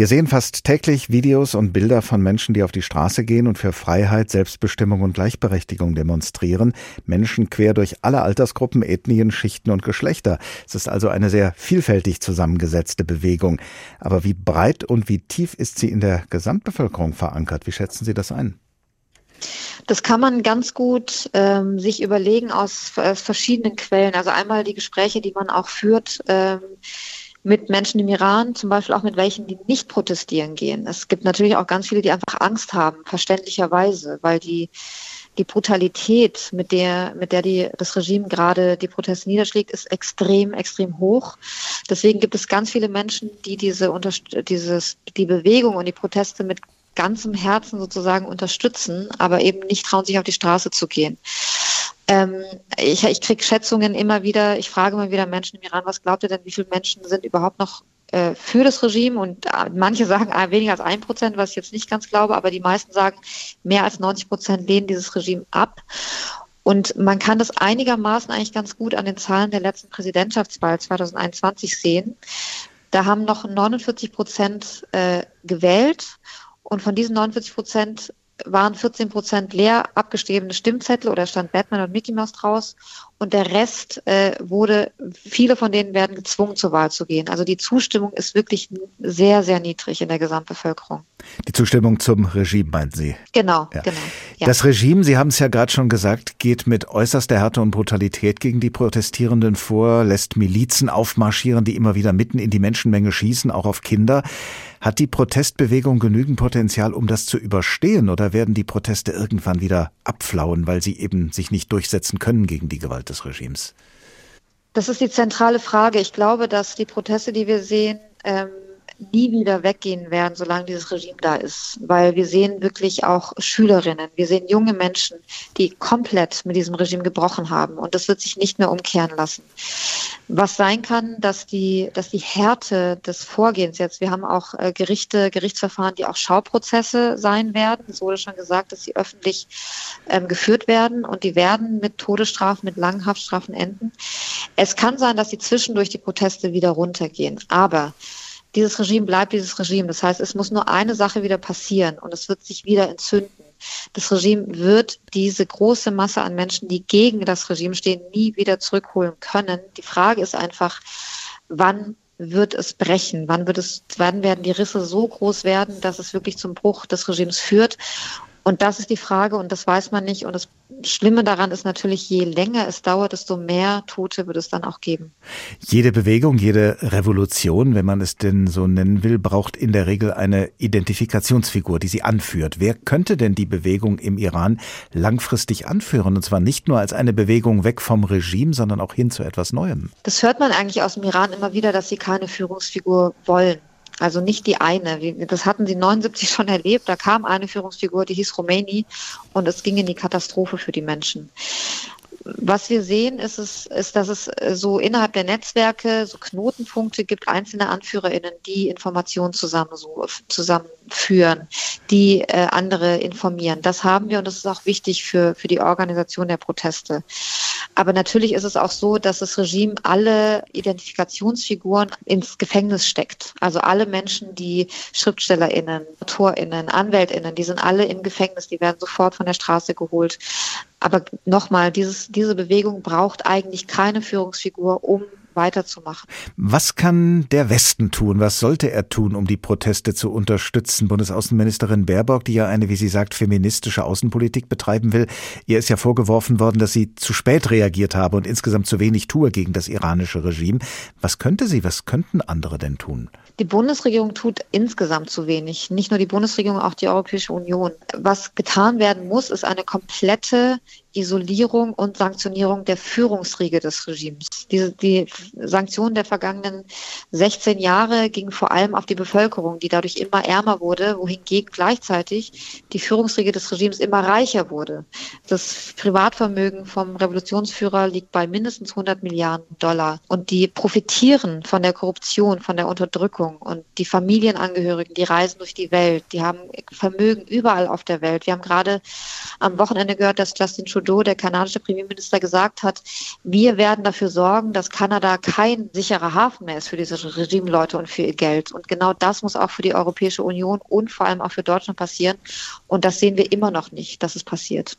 Wir sehen fast täglich Videos und Bilder von Menschen, die auf die Straße gehen und für Freiheit, Selbstbestimmung und Gleichberechtigung demonstrieren. Menschen quer durch alle Altersgruppen, Ethnien, Schichten und Geschlechter. Es ist also eine sehr vielfältig zusammengesetzte Bewegung. Aber wie breit und wie tief ist sie in der Gesamtbevölkerung verankert? Wie schätzen Sie das ein? Das kann man ganz gut ähm, sich überlegen aus, aus, verschiedenen Quellen. Also einmal die Gespräche, die man auch führt ähm, mit Menschen im Iran, zum Beispiel auch mit welchen, die nicht protestieren gehen. Es gibt natürlich auch ganz viele, die einfach Angst haben, verständlicherweise, weil die die Brutalität, mit der, mit der die, das Regime gerade die Proteste niederschlägt, ist extrem, extrem hoch. Deswegen gibt es ganz viele Menschen, die diese, dieses, die Bewegung und die Proteste mit ganzem Herzen sozusagen unterstützen, aber eben nicht trauen, sich auf die Straße zu gehen. Ähm, ich ich kriege Schätzungen immer wieder, ich frage immer wieder Menschen im Iran, was glaubt ihr denn, wie viele Menschen sind überhaupt noch äh, für das Regime? Und äh, manche sagen äh, weniger als ein Prozent, was ich jetzt nicht ganz glaube, aber die meisten sagen, mehr als 90 Prozent lehnen dieses Regime ab. Und man kann das einigermaßen eigentlich ganz gut an den Zahlen der letzten Präsidentschaftswahl 2021 sehen. Da haben noch 49 Prozent äh, gewählt und von diesen 49 Prozent waren 14 Prozent leer abgeschriebene Stimmzettel oder stand Batman und Mickey Mouse draus. Und der Rest äh, wurde, viele von denen werden gezwungen zur Wahl zu gehen. Also die Zustimmung ist wirklich sehr, sehr niedrig in der Gesamtbevölkerung. Die Zustimmung zum Regime, meinen Sie? Genau, ja. genau. Ja. Das Regime, Sie haben es ja gerade schon gesagt, geht mit äußerster Härte und Brutalität gegen die Protestierenden vor, lässt Milizen aufmarschieren, die immer wieder mitten in die Menschenmenge schießen, auch auf Kinder. Hat die Protestbewegung genügend Potenzial, um das zu überstehen, oder werden die Proteste irgendwann wieder abflauen, weil sie eben sich nicht durchsetzen können gegen die Gewalt des Regimes? Das ist die zentrale Frage. Ich glaube, dass die Proteste, die wir sehen, ähm, nie wieder weggehen werden, solange dieses Regime da ist. Weil wir sehen wirklich auch Schülerinnen, wir sehen junge Menschen, die komplett mit diesem Regime gebrochen haben. Und das wird sich nicht mehr umkehren lassen. Was sein kann, dass die, dass die Härte des Vorgehens jetzt, wir haben auch äh, Gerichte, Gerichtsverfahren, die auch Schauprozesse sein werden. Es wurde schon gesagt, dass sie öffentlich ähm, geführt werden und die werden mit Todesstrafen, mit langen Haftstrafen enden. Es kann sein, dass sie zwischendurch die Proteste wieder runtergehen. Aber dieses Regime bleibt dieses Regime. Das heißt, es muss nur eine Sache wieder passieren und es wird sich wieder entzünden. Das Regime wird diese große Masse an Menschen, die gegen das Regime stehen, nie wieder zurückholen können. Die Frage ist einfach, wann wird es brechen? Wann wird es, wann werden die Risse so groß werden, dass es wirklich zum Bruch des Regimes führt? Und das ist die Frage und das weiß man nicht. Und das Schlimme daran ist natürlich, je länger es dauert, desto mehr Tote wird es dann auch geben. Jede Bewegung, jede Revolution, wenn man es denn so nennen will, braucht in der Regel eine Identifikationsfigur, die sie anführt. Wer könnte denn die Bewegung im Iran langfristig anführen? Und zwar nicht nur als eine Bewegung weg vom Regime, sondern auch hin zu etwas Neuem. Das hört man eigentlich aus dem Iran immer wieder, dass sie keine Führungsfigur wollen. Also nicht die eine. Das hatten sie 79 schon erlebt. Da kam eine Führungsfigur, die hieß Khomeini und es ging in die Katastrophe für die Menschen was wir sehen, ist, es, ist, dass es äh, so innerhalb der Netzwerke so Knotenpunkte gibt, einzelne AnführerInnen, die Informationen zusammen, so, zusammenführen, die äh, andere informieren. Das haben wir und das ist auch wichtig für, für die Organisation der Proteste. Aber natürlich ist es auch so, dass das Regime alle Identifikationsfiguren ins Gefängnis steckt. Also alle Menschen, die SchriftstellerInnen, AutorInnen, AnwältInnen, die sind alle im Gefängnis, die werden sofort von der Straße geholt. Aber nochmal, dieses, diese Bewegung braucht eigentlich keine Führungsfigur, um weiterzumachen. Was kann der Westen tun? Was sollte er tun, um die Proteste zu unterstützen? Bundesaußenministerin Baerbock, die ja eine, wie sie sagt, feministische Außenpolitik betreiben will, ihr ist ja vorgeworfen worden, dass sie zu spät reagiert habe und insgesamt zu wenig tue gegen das iranische Regime. Was könnte sie, was könnten andere denn tun? Die Bundesregierung tut insgesamt zu wenig. Nicht nur die Bundesregierung, auch die Europäische Union. Was getan werden muss, ist eine komplette Isolierung und Sanktionierung der Führungsriege des Regimes. Die, die Sanktionen der vergangenen 16 Jahre gingen vor allem auf die Bevölkerung, die dadurch immer ärmer wurde, wohingegen gleichzeitig die Führungsriege des Regimes immer reicher wurde. Das Privatvermögen vom Revolutionsführer liegt bei mindestens 100 Milliarden Dollar und die profitieren von der Korruption, von der Unterdrückung und die Familienangehörigen, die reisen durch die Welt, die haben Vermögen überall auf der Welt. Wir haben gerade am Wochenende gehört, dass Justin Trudeau, der kanadische Premierminister, gesagt hat, wir werden dafür sorgen, sorgen, dass Kanada kein sicherer Hafen mehr ist für diese Regimeleute und für ihr Geld. Und genau das muss auch für die Europäische Union und vor allem auch für Deutschland passieren. Und das sehen wir immer noch nicht, dass es passiert.